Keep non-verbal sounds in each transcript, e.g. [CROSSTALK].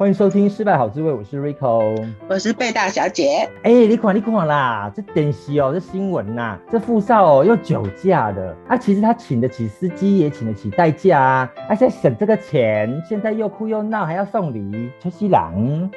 欢迎收听《失败好滋味》，我是 Rico，我是贝大小姐。哎、欸，你看，你看啦，这电视哦，这新闻呐、啊，这富少哦又酒驾的。啊，其实他请得起司机，也请得起代驾啊，而、啊、且省这个钱，现在又哭又闹，还要送礼，出西郎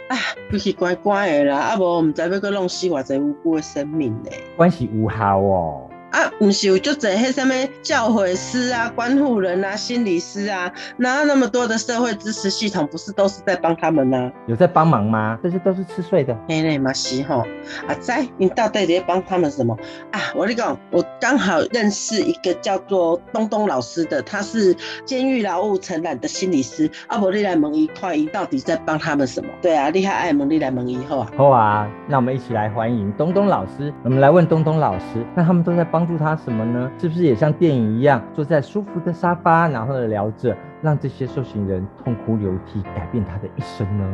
啊，不是乖乖的啦，啊不，我们在要搁弄死偌济无辜的生命呢，关系无效哦。啊，不是有就整些什么教诲师啊、关护人啊、心理师啊，哪那么多的社会支持系统，不是都是在帮他们吗？有在帮忙吗？这些都是吃税的。嘿嘞，嘛是吼。啊，在你到底在帮他们什么啊？我跟你讲，我刚好认识一个叫做东东老师的，他是监狱劳务承揽的心理师。啊，伯，你来问一块，一到底在帮他们什么？对啊，厉害爱蒙，你来问一后啊。好啊，那我们一起来欢迎东东老师。我们来问东东老师，那他们都在帮。帮助他什么呢？是不是也像电影一样，坐在舒服的沙发，然后聊着，让这些受刑人痛哭流涕，改变他的一生呢？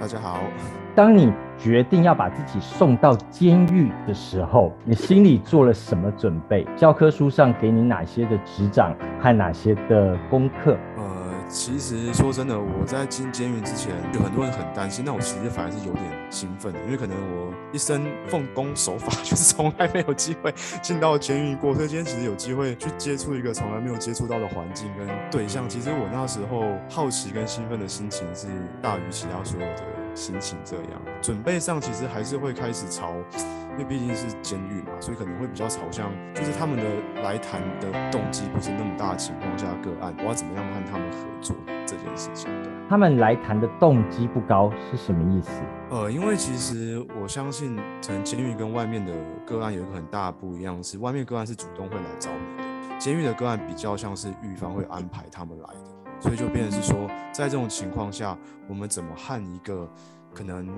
大家好，当你决定要把自己送到监狱的时候，你心里做了什么准备？教科书上给你哪些的执掌和哪些的功课？其实说真的，我在进监狱之前，有很多人很担心，那我其实反而是有点兴奋的，因为可能我一生奉公守法，[LAUGHS] 就是从来没有机会进到监狱过，所以今天其实有机会去接触一个从来没有接触到的环境跟对象。其实我那时候好奇跟兴奋的心情是大于其他所有的心情。这样准备上其实还是会开始朝。因为毕竟是监狱嘛，所以可能会比较朝向，就是他们的来谈的动机不是那么大的情况下，个案我要怎么样和他们合作这件事情。对，他们来谈的动机不高是什么意思？呃，因为其实我相信，可能监狱跟外面的个案有一个很大的不一样，是外面个案是主动会来找你的，监狱的个案比较像是狱方会安排他们来的，所以就变成是说，在这种情况下，我们怎么和一个可能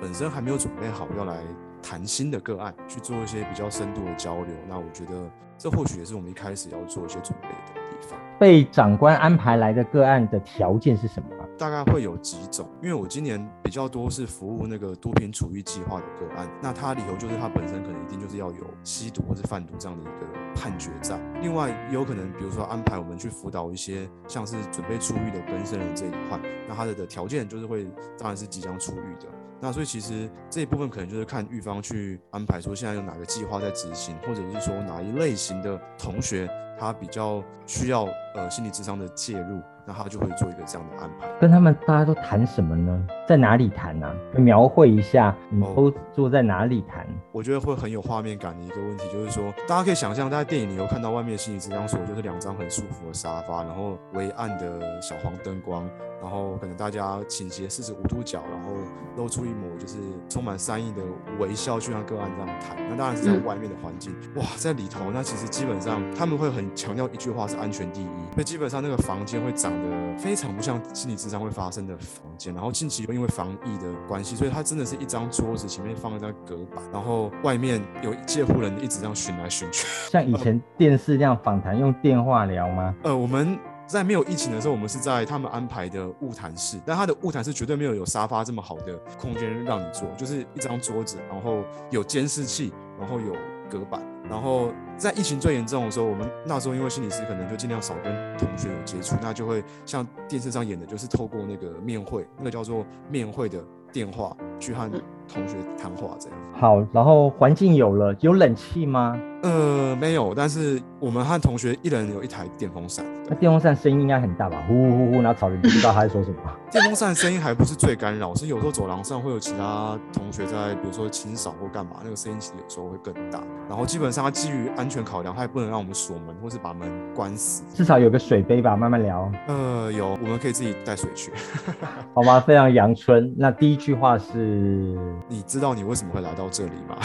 本身还没有准备好要来。谈心的个案去做一些比较深度的交流，那我觉得这或许也是我们一开始要做一些准备的地方。被长官安排来的个案的条件是什么？大概会有几种，因为我今年比较多是服务那个毒品处遇计划的个案，那它理由就是它本身可能一定就是要有吸毒或是贩毒这样的一个判决在。另外也有可能，比如说安排我们去辅导一些像是准备出狱的更生人这一块，那它的的条件就是会当然是即将出狱的。那所以其实这一部分可能就是看狱方去安排，说现在有哪个计划在执行，或者是说哪一类型的同学他比较需要呃心理智商的介入。那他就会做一个这样的安排。跟他们大家都谈什么呢？在哪里谈呢、啊？描绘一下，你都坐在哪里谈、哦？我觉得会很有画面感的一个问题，就是说，大家可以想象，在电影里有看到外面的心理智商所，就是两张很舒服的沙发，然后微暗的小黄灯光，然后可能大家倾斜四十五度角，然后露出一抹就是充满善意的微笑，去让个案这样谈。那当然是在外面的环境，哇，在里头，那其实基本上他们会很强调一句话是安全第一，所以基本上那个房间会长。得非常不像心理咨商会发生的房间，然后近期又因为防疫的关系，所以它真的是一张桌子前面放一张隔板，然后外面有戒护人一直这样巡来巡去，像以前电视这样访谈用电话聊吗？呃，我们在没有疫情的时候，我们是在他们安排的物谈室，但他的物谈室绝对没有有沙发这么好的空间让你坐，就是一张桌子，然后有监视器，然后有隔板。然后在疫情最严重的时候，我们那时候因为心理师可能就尽量少跟同学有接触，那就会像电视上演的，就是透过那个面会，那个叫做面会的电话去和同学谈话这样。好，然后环境有了，有冷气吗？呃，没有，但是我们和同学一人有一台电风扇。那电风扇声音应该很大吧？呼呼呼呼，然后吵得你不知道他在说什么。[LAUGHS] 电风扇声音还不是最干扰，是有时候走廊上会有其他同学在，比如说清扫或干嘛，那个声音其实有时候会更大。然后基本上它基于安全考量，它也不能让我们锁门或是把门关死。至少有个水杯吧，慢慢聊。呃，有，我们可以自己带水去。[LAUGHS] 好吗，非常阳春。那第一句话是：你知道你为什么会来到这里吗？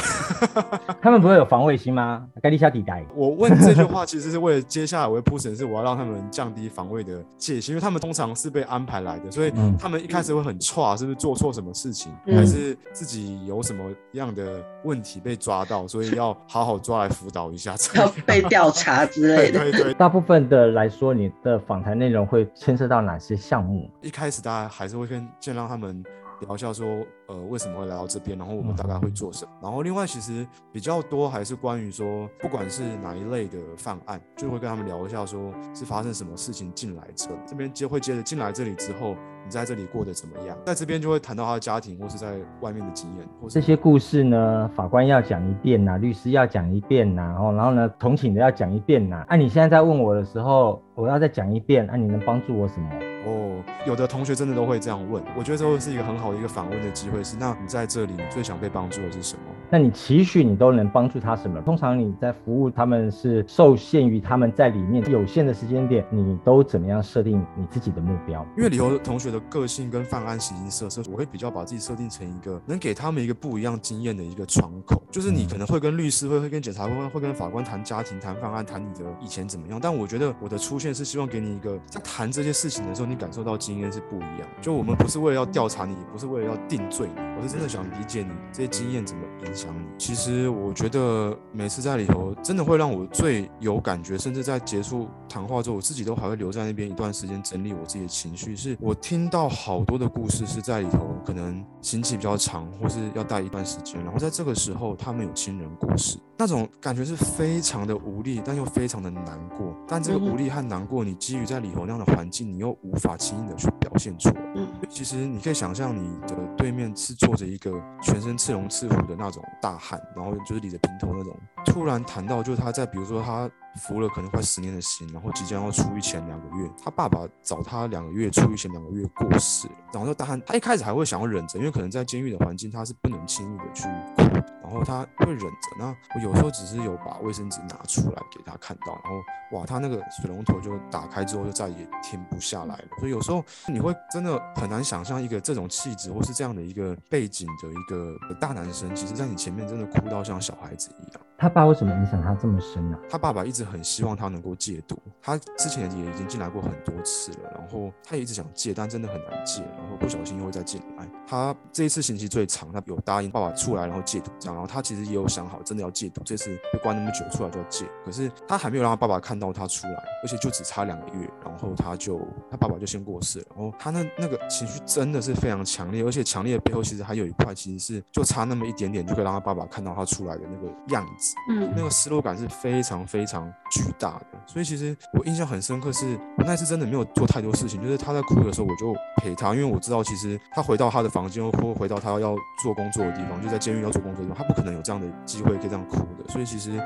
[LAUGHS] 他们不会有防卫心吗？该立下底带。我问这句话其实是为了接下来我会铺陈，是我要让他们降低防卫的戒心，因为他们通常是被安排来的，所以他们一开始会很错，是不是做错什么事情，还是自己有什么样的问题被抓到，所以要好好抓来辅导一下，要被调查之类的。[LAUGHS] 对对对，大部分的来说，你的访谈内容会牵涉到哪些项目？一开始大家还是会先先让他们聊一下说。呃，为什么会来到这边？然后我们大概会做什么？然后另外其实比较多还是关于说，不管是哪一类的犯案，就会跟他们聊一下，说是发生什么事情进来这里，这边接会接着进来这里之后，你在这里过得怎么样？在这边就会谈到他的家庭，或是在外面的经验，或这些故事呢，法官要讲一遍呐，律师要讲一遍呐，然后然后呢，同情的要讲一遍呐。啊，你现在在问我的时候，我要再讲一遍，啊，你能帮助我什么？哦，有的同学真的都会这样问，我觉得这会是一个很好的一个访问的机会。是，那你在这里，你最想被帮助的是什么？那你期许你都能帮助他什么？通常你在服务他们是受限于他们在里面有限的时间点，你都怎么样设定你自己的目标？因为里头同学的个性跟犯案形形色色，我会比较把自己设定成一个能给他们一个不一样经验的一个窗口。就是你可能会跟律师会会跟检察官会跟法官谈家庭谈犯案谈你的以前怎么样，但我觉得我的出现是希望给你一个在谈这些事情的时候，你感受到经验是不一样。就我们不是为了要调查你，也不是为了要定罪你，我是真的想理解你这些经验怎么影响你。其实我觉得每次在里头，真的会让我最有感觉，甚至在结束谈话之后，我自己都还会留在那边一段时间整理我自己的情绪。是我听到好多的故事是在里头，可能刑期比较长，或是要待一段时间，然后在这个时候他们有亲人故事，那种感觉是非常的无力，但又非常的难过。但这个无力和难过，你基于在里头那样的环境，你又无法轻易的去表现出来。嗯，其实你可以想象你的对面是坐着一个全身赤龙赤虎的那种大汉。然后就是理着平头那种，突然谈到就是他在，比如说他服了可能快十年的刑，然后即将要出狱前两个月，他爸爸找他两个月出狱前两个月过世了，然后大汉他一开始还会想要忍着，因为可能在监狱的环境他是不能轻易的去哭，然后他会忍着。那我有时候只是有把卫生纸拿出来给他看到，然后哇，他那个水龙头就打开之后就再也停不下来了。所以有时候你会真的很难想象一个这种气质或是这样的一个背景的一个大男生，其实在你前面真的哭到像小孩子一样。他爸为什么影响他这么深呢？他爸爸一直很希望他能够戒毒，他之前也已经进来过很多次了，然后他也一直想戒，但真的很难戒，然后不小心又会再进来。他这一次刑期最长，他有答应爸爸出来然后戒毒这样，然后他其实也有想好真的要戒毒，这次被关那么久出来就要戒，可是他还没有让他爸爸看到他出来，而且就只差两个月，然后他就他爸爸就先过世了，然后他那那个情绪真的是非常强烈，而且强烈的背后其实还有一块，其实是就差那么一点点就可以让他爸爸看到他出来的那个样子。嗯，那个失落感是非常非常巨大的，所以其实我印象很深刻，是我那次真的没有做太多事情，就是他在哭的时候，我就陪他，因为我知道其实他回到他的房间或回到他要做工作的地方，就在监狱要做工作的地方，他不可能有这样的机会可以这样哭的，所以其实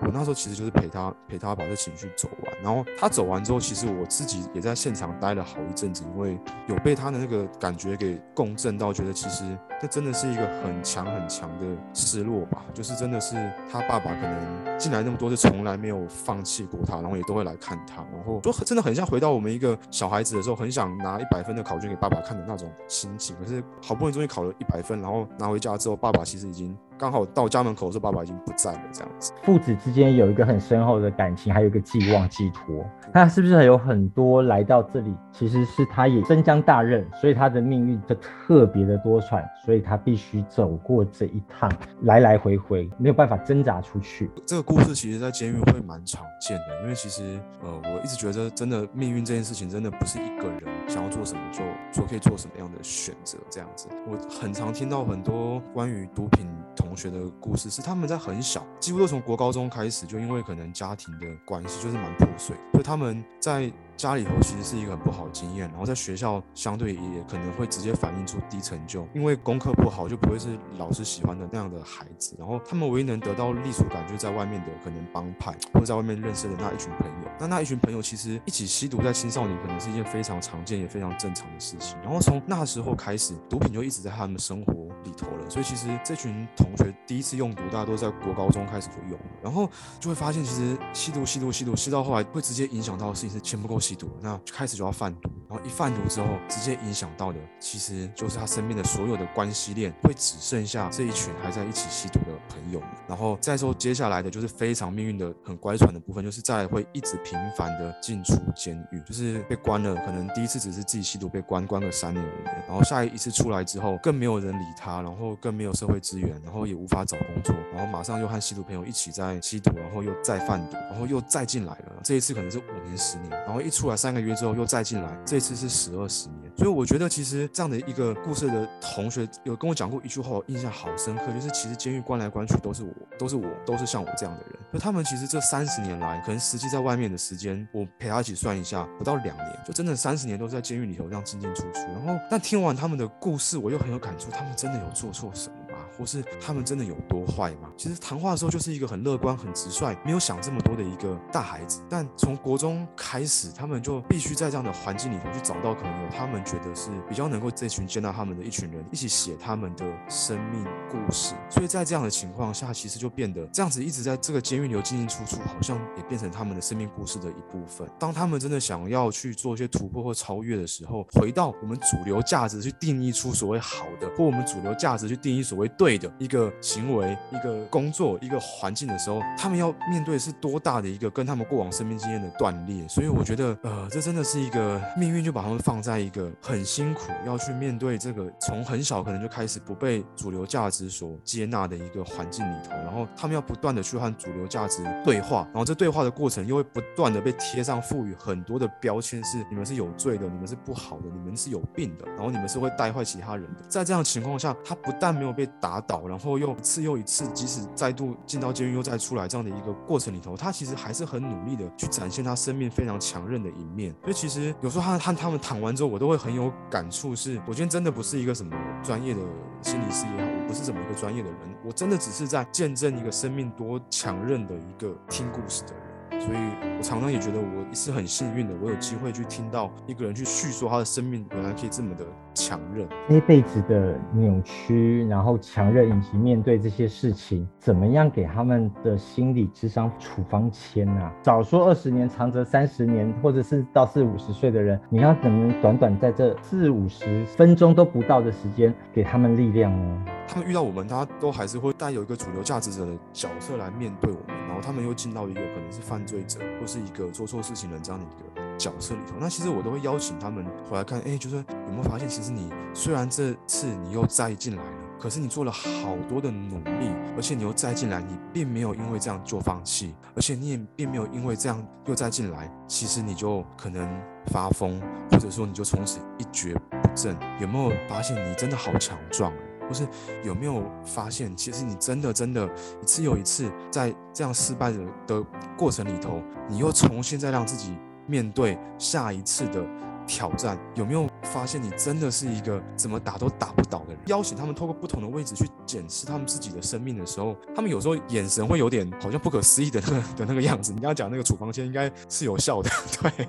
我那时候其实就是陪他陪他把这情绪走完，然后他走完之后，其实我自己也在现场待了好一阵子，因为有被他的那个感觉给共振到，觉得其实这真的是一个很强很强的失落吧，就是真的是他爸爸可能。进来那么多次，从来没有放弃过他，然后也都会来看他，然后就真的很像回到我们一个小孩子的时候，很想拿一百分的考卷给爸爸看的那种心情。可是好不容易终于考了一百分，然后拿回家之后，爸爸其实已经。刚好到家门口的时候，爸爸已经不在了，这样子。父子之间有一个很深厚的感情，还有一个寄望寄托。那是不是还有很多来到这里，其实是他也身将大任，所以他的命运就特别的多舛，所以他必须走过这一趟，来来回回没有办法挣扎出去。这个故事其实，在监狱会蛮常见的，因为其实呃，我一直觉得，真的命运这件事情，真的不是一个人想要做什么就做可以做什么样的选择这样子。我很常听到很多关于毒品。同学的故事是他们在很小，几乎都从国高中开始，就因为可能家庭的关系就是蛮破碎，所以他们在。家里头其实是一个很不好的经验，然后在学校相对也可能会直接反映出低成就，因为功课不好就不会是老师喜欢的那样的孩子，然后他们唯一能得到隶属感就是在外面的可能帮派或者在外面认识的那一群朋友，那那一群朋友其实一起吸毒在青少年可能是一件非常常见也非常正常的事情，然后从那时候开始，毒品就一直在他们生活里头了，所以其实这群同学第一次用毒，大家都在国高中开始就用了，然后就会发现其实吸毒吸毒吸毒吸到后来会直接影响到的事情是钱不够吸毒，那开始就要贩毒，然后一贩毒之后，直接影响到的其实就是他身边的所有的关系链，会只剩下这一群还在一起吸毒的朋友们。然后再说接下来的就是非常命运的很乖舛的部分，就是再会一直频繁的进出监狱，就是被关了，可能第一次只是自己吸毒被关关个三年五年，然后下一次出来之后更没有人理他，然后更没有社会资源，然后也无法找工作，然后马上又和吸毒朋友一起在吸毒，然后又再贩毒，然后又再进来了，这一次可能是五年十年，然后一出来三个月之后又再进来，这次是十二十年。所以我觉得其实这样的一个故事的同学有跟我讲过一句话，我印象好深刻，就是其实监狱关来关去都是我，都是我，都是像我这样的人。就他们其实这三十年来，可能实际在外面的时间，我陪他一起算一下，不到两年，就真的三十年都是在监狱里头这样进进出出。然后，但听完他们的故事，我又很有感触，他们真的有做错什么？或是他们真的有多坏吗？其实谈话的时候就是一个很乐观、很直率，没有想这么多的一个大孩子。但从国中开始，他们就必须在这样的环境里头去找到可能有他们觉得是比较能够这群接纳他们的一群人，一起写他们的生命故事。所以在这样的情况下，其实就变得这样子一直在这个监狱里头进进出出，好像也变成他们的生命故事的一部分。当他们真的想要去做一些突破或超越的时候，回到我们主流价值去定义出所谓好的，或我们主流价值去定义所谓对。对的一个行为、一个工作、一个环境的时候，他们要面对是多大的一个跟他们过往生命经验的断裂。所以我觉得，呃，这真的是一个命运，就把他们放在一个很辛苦要去面对这个从很小可能就开始不被主流价值所接纳的一个环境里头，然后他们要不断的去和主流价值对话，然后这对话的过程又会不断的被贴上赋予很多的标签，是你们是有罪的，你们是不好的，你们是有病的，然后你们是会带坏其他人的。在这样情况下，他不但没有被打。倒，然后又一次又一次，即使再度进到监狱又再出来这样的一个过程里头，他其实还是很努力的去展现他生命非常强韧的一面。所以其实有时候他和他们谈完之后，我都会很有感触。是我今天真的不是一个什么专业的心理师也好，我不是怎么一个专业的人，我真的只是在见证一个生命多强韧的一个听故事的人。所以我常常也觉得我是很幸运的，我有机会去听到一个人去叙说他的生命原来可以这么的强韧，这一辈子的扭曲，然后强韧以及面对这些事情，怎么样给他们的心理智商处方签啊？早说二十年，长则三十年，或者是到四五十岁的人，你要怎么短短在这四五十分钟都不到的时间，给他们力量呢？他们遇到我们，他都还是会带有一个主流价值者的角色来面对我们，然他们又进到一个可能是犯罪者或是一个做错事情的这样的一个角色里头。那其实我都会邀请他们回来看，哎，就是有没有发现，其实你虽然这次你又再进来了，可是你做了好多的努力，而且你又再进来，你并没有因为这样就放弃，而且你也并没有因为这样又再进来，其实你就可能发疯，或者说你就从此一蹶不振。有没有发现你真的好强壮？或是有没有发现，其实你真的真的，一次又一次在这样失败的的过程里头，你又重新再让自己面对下一次的挑战？有没有发现，你真的是一个怎么打都打不倒的人？邀请他们透过不同的位置去检视他们自己的生命的时候，他们有时候眼神会有点好像不可思议的那个的那个样子。你刚刚讲那个处方签应该是有效的，[LAUGHS] 对。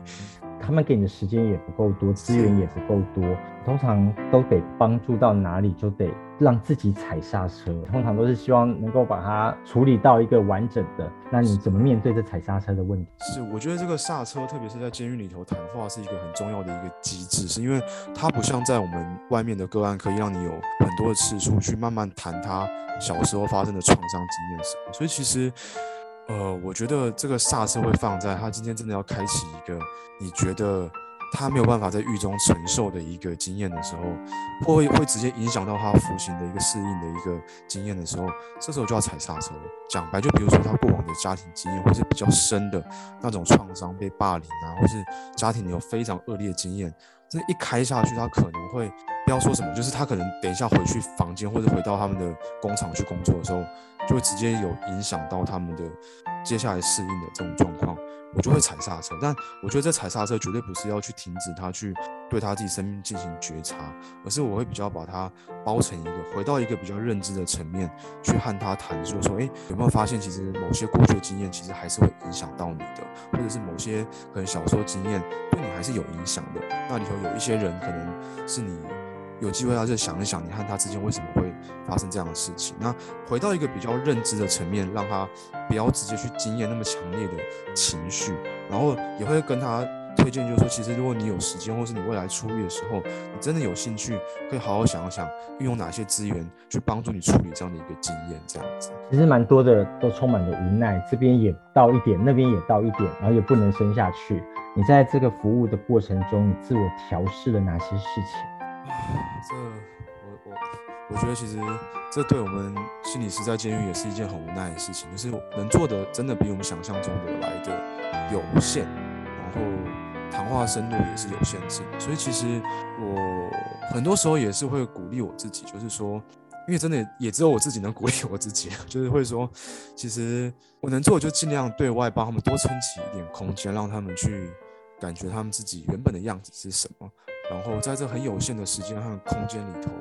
他们给你的时间也不够多，资源也不够多，通常都得帮助到哪里就得让自己踩刹车。通常都是希望能够把它处理到一个完整的。那你怎么面对这踩刹车的问题？是，我觉得这个刹车，特别是在监狱里头谈话，是一个很重要的一个机制，是因为它不像在我们外面的个案，可以让你有很多的次数去慢慢谈他小时候发生的创伤经验什么。所以其实。呃，我觉得这个刹车会放在他今天真的要开启一个你觉得他没有办法在狱中承受的一个经验的时候，会会直接影响到他服刑的一个适应的一个经验的时候，这时候就要踩刹车。讲白，就比如说他过往的家庭经验，或是比较深的那种创伤，被霸凌啊，或是家庭有非常恶劣的经验，这一开下去，他可能会不要说什么，就是他可能等一下回去房间或者回到他们的工厂去工作的时候。就会直接有影响到他们的接下来适应的这种状况，我就会踩刹车。但我觉得这踩刹车绝对不是要去停止他去对他自己生命进行觉察，而是我会比较把它包成一个回到一个比较认知的层面去和他谈，说说，诶，有没有发现其实某些过去的经验其实还是会影响到你的，或者是某些可能小时候经验对你还是有影响的。那里头有一些人可能是你。有机会要去想一想，你和他之间为什么会发生这样的事情？那回到一个比较认知的层面，让他不要直接去经验那么强烈的情绪，然后也会跟他推荐就是说，其实如果你有时间，或是你未来出狱的时候，你真的有兴趣，可以好好想一想，运用哪些资源去帮助你处理这样的一个经验，这样子。其实蛮多的都充满了无奈，这边也到一点，那边也到一点，然后也不能生下去。你在这个服务的过程中，你自我调试了哪些事情？这我我我觉得其实这对我们心理师在监狱也是一件很无奈的事情，就是能做的真的比我们想象中的来的有限，然后谈话深度也是有限制，所以其实我很多时候也是会鼓励我自己，就是说，因为真的也只有我自己能鼓励我自己，就是会说，其实我能做就尽量对外帮他们多撑起一点空间，让他们去感觉他们自己原本的样子是什么。然后在这很有限的时间和空间里头，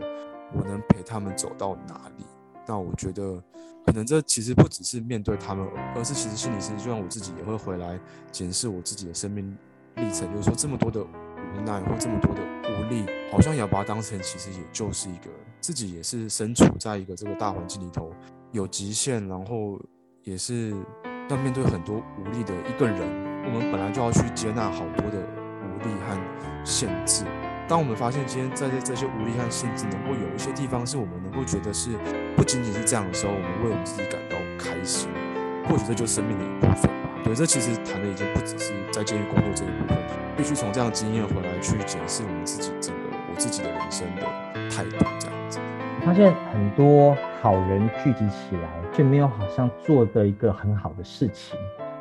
我能陪他们走到哪里？那我觉得，可能这其实不只是面对他们，而是其实心理师就像我自己也会回来检视我自己的生命历程，就是说这么多的无奈或这么多的无力，好像也要把它当成其实也就是一个自己也是身处在一个这个大环境里头有极限，然后也是要面对很多无力的一个人。我们本来就要去接纳好多的力和限制。当我们发现今天在这这些无力和限制，能够有一些地方是我们能够觉得是不仅仅是这样的时候，我们为我们自己感到开心，或许这就是生命的一部分吧。对，这其实谈的已经不只是在监狱工作这一部分，必须从这样的经验回来去检视我们自己整个我自己的人生的态度，这样子。发现很多好人聚集起来，却没有好像做的一个很好的事情。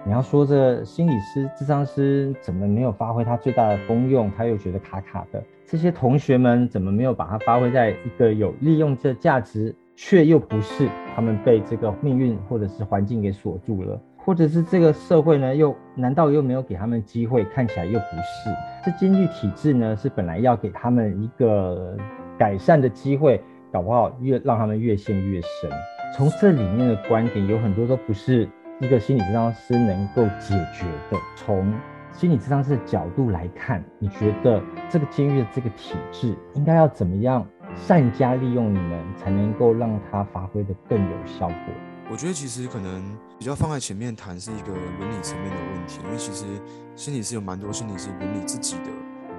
你要说这心理师、智商师怎么没有发挥他最大的功用？他又觉得卡卡的。这些同学们怎么没有把它发挥在一个有利用这价值，却又不是他们被这个命运或者是环境给锁住了，或者是这个社会呢？又难道又没有给他们机会？看起来又不是。这监狱体制呢，是本来要给他们一个改善的机会，搞不好越让他们越陷越深。从这里面的观点，有很多都不是。一个心理咨商师能够解决的，从心理咨商师的角度来看，你觉得这个监狱的这个体制应该要怎么样善加利用你们，才能够让它发挥得更有效果？我觉得其实可能比较放在前面谈是一个伦理层面的问题，因为其实心理师有蛮多心理师伦理自己的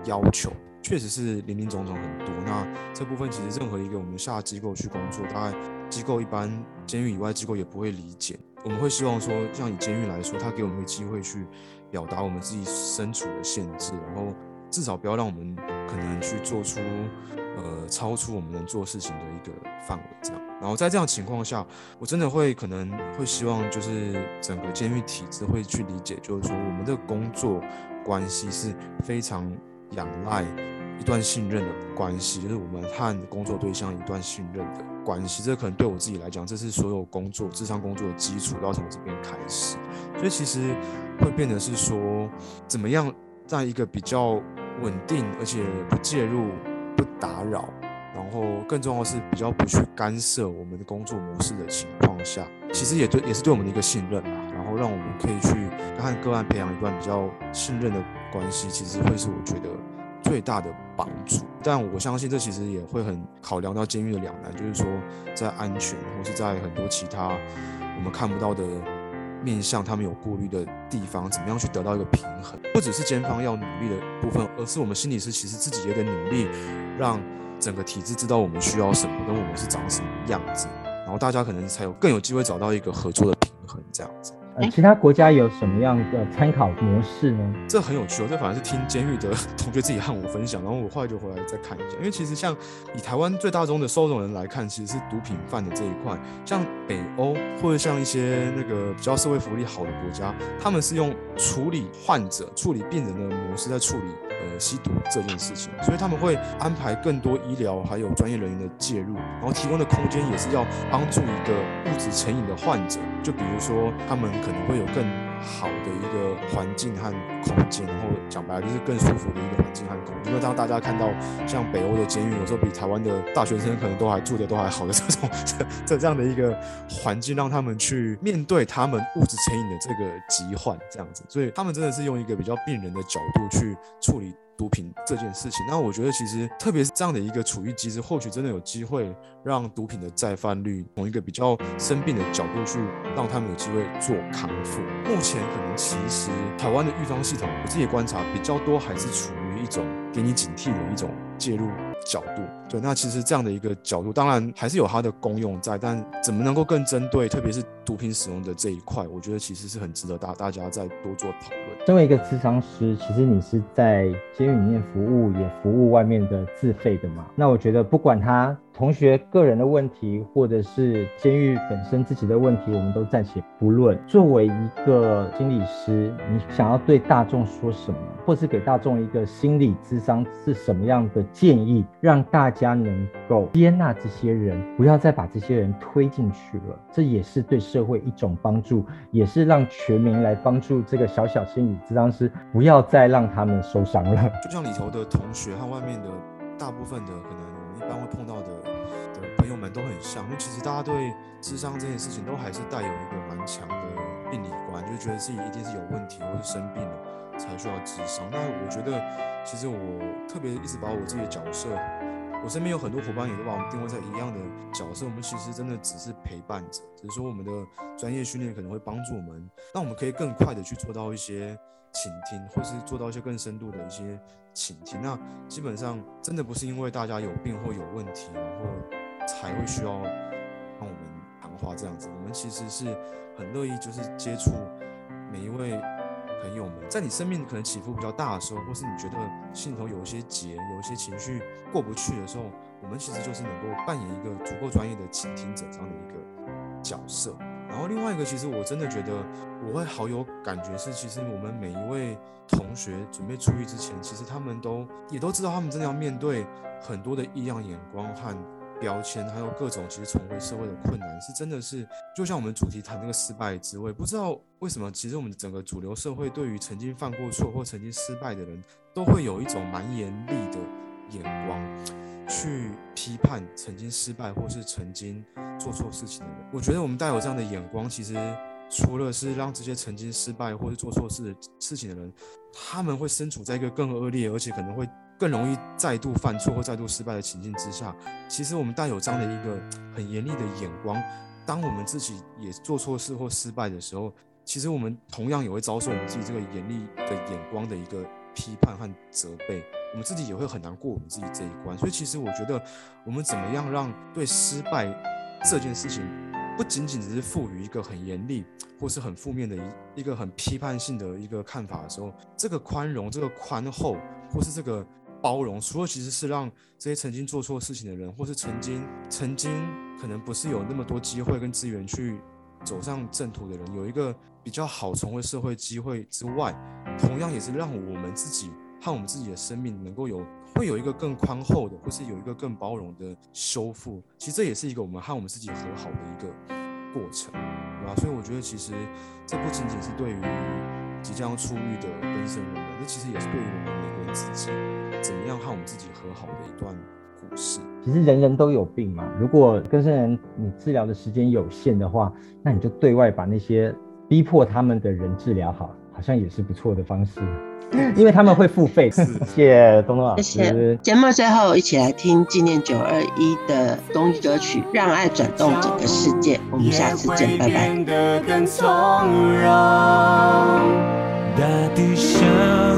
要求，确实是林林总总很多。那这部分其实任何一个我们下机构去工作，大概机构一般监狱以外机构也不会理解。我们会希望说，像以监狱来说，他给我们一个机会去表达我们自己身处的限制，然后至少不要让我们可能去做出呃超出我们能做事情的一个范围这样。然后在这样情况下，我真的会可能会希望就是整个监狱体制会去理解，就是说我们的工作关系是非常仰赖一段信任的关系，就是我们和工作对象一段信任的关系。这可能对我自己来讲，这是所有工作、咨商工作的基础，要从这边开始。所以其实会变得是说，怎么样在一个比较稳定，而且不介入、不打扰，然后更重要的是比较不去干涉我们的工作模式的情况下，其实也对，也是对我们的一个信任吧。然后让我们可以去和个案培养一段比较信任的关系，其实会是我觉得。最大的帮助，但我相信这其实也会很考量到监狱的两难，就是说在安全或是在很多其他我们看不到的面向，他们有顾虑的地方，怎么样去得到一个平衡？不只是监方要努力的部分，而是我们心理师其实自己也得努力，让整个体制知道我们需要什么，跟我们是长什么样子，然后大家可能才有更有机会找到一个合作的平衡，这样子。其他国家有什么样的参考模式呢？这很有趣哦，这反而是听监狱的 [LAUGHS] 同学自己和我分享，然后我后来就回来再看一下。因为其实像以台湾最大宗的收容人来看，其实是毒品犯的这一块。像北欧或者像一些那个比较社会福利好的国家，他们是用处理患者、处理病人的模式在处理呃吸毒这件事情，所以他们会安排更多医疗还有专业人员的介入，然后提供的空间也是要帮助一个物质成瘾的患者。就比如说他们。可能会有更好的一个环境和空间，然后讲白了就是更舒服的一个环境和空间。因为当大家看到像北欧的监狱，有时候比台湾的大学生可能都还住的都还好的这种这这样的一个环境，让他们去面对他们物质成瘾的这个疾患，这样子。所以他们真的是用一个比较病人的角度去处理毒品这件事情。那我觉得其实特别是这样的一个处遇机制，或许真的有机会让毒品的再犯率从一个比较生病的角度去让他们有机会做康复。目前可能其实台湾的预防系统，我自己观察比较多还是处于一种给你警惕的一种介入角度。对，那其实这样的一个角度，当然还是有它的功用在，但怎么能够更针对，特别是毒品使用的这一块，我觉得其实是很值得大大家再多做讨论。身为一个咨商师，其实你是在监狱里面服务，也服务外面的自费的嘛？那我觉得不管他。同学个人的问题，或者是监狱本身自己的问题，我们都暂且不论。作为一个心理师，你想要对大众说什么，或是给大众一个心理咨商是什么样的建议，让大家能够接纳这些人，不要再把这些人推进去了。这也是对社会一种帮助，也是让全民来帮助这个小小心理咨商师，不要再让他们受伤了。就像里头的同学和外面的大部分的可能般会碰到的的。朋友们都很像，因为其实大家对智商这件事情都还是带有一个蛮强的病理观，就觉得自己一定是有问题或是生病了才需要智商。那我觉得，其实我特别一直把我自己的角色，我身边有很多伙伴也都把我们定位在一样的角色。我们其实真的只是陪伴者，只是说我们的专业训练可能会帮助我们，让我们可以更快的去做到一些倾听，或是做到一些更深度的一些倾听。那基本上真的不是因为大家有病或有问题，然后。才会需要让我们谈话这样子，我们其实是很乐意就是接触每一位朋友们，在你生命可能起伏比较大的时候，或是你觉得心头有一些结，有一些情绪过不去的时候，我们其实就是能够扮演一个足够专业的倾听者这样的一个角色。然后另外一个，其实我真的觉得我会好有感觉是，其实我们每一位同学准备出狱之前，其实他们都也都知道，他们真的要面对很多的异样眼光和。标签还有各种其实重回社会的困难，是真的是就像我们主题谈那个失败的滋味，不知道为什么，其实我们整个主流社会对于曾经犯过错或曾经失败的人，都会有一种蛮严厉的眼光去批判曾经失败或是曾经做错事情的人。我觉得我们带有这样的眼光，其实除了是让这些曾经失败或是做错事的事情的人，他们会身处在一个更恶劣，而且可能会。更容易再度犯错或再度失败的情境之下，其实我们带有这样的一个很严厉的眼光。当我们自己也做错事或失败的时候，其实我们同样也会遭受我们自己这个严厉的眼光的一个批判和责备。我们自己也会很难过我们自己这一关。所以，其实我觉得，我们怎么样让对失败这件事情，不仅仅只是赋予一个很严厉或是很负面的一一个很批判性的一个看法的时候，这个宽容、这个宽厚，或是这个。包容，除了其实是让这些曾经做错事情的人，或是曾经曾经可能不是有那么多机会跟资源去走上正途的人，有一个比较好重回社会机会之外，同样也是让我们自己和我们自己的生命能够有会有一个更宽厚的，或是有一个更包容的修复。其实这也是一个我们和我们自己和好的一个过程，对吧？所以我觉得其实这不仅仅是对于即将出狱的更生人们，这其实也是对于我们每个人自己。怎么样和我们自己和好的一段故事？其实人人都有病嘛。如果更生人你治疗的时间有限的话，那你就对外把那些逼迫他们的人治疗好，好像也是不错的方式。因为他们会付费。谢谢东东老师。谢谢。节目最后一起来听纪念九二一的公益歌曲《让爱转动整个世界》。我们下次见，拜拜。大地向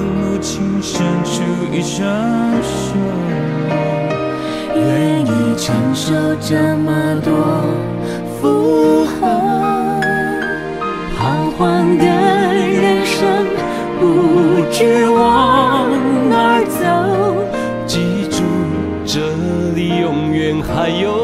母亲伸出一双手，愿意承受这么多不知往哪儿走，记住这里永远还有。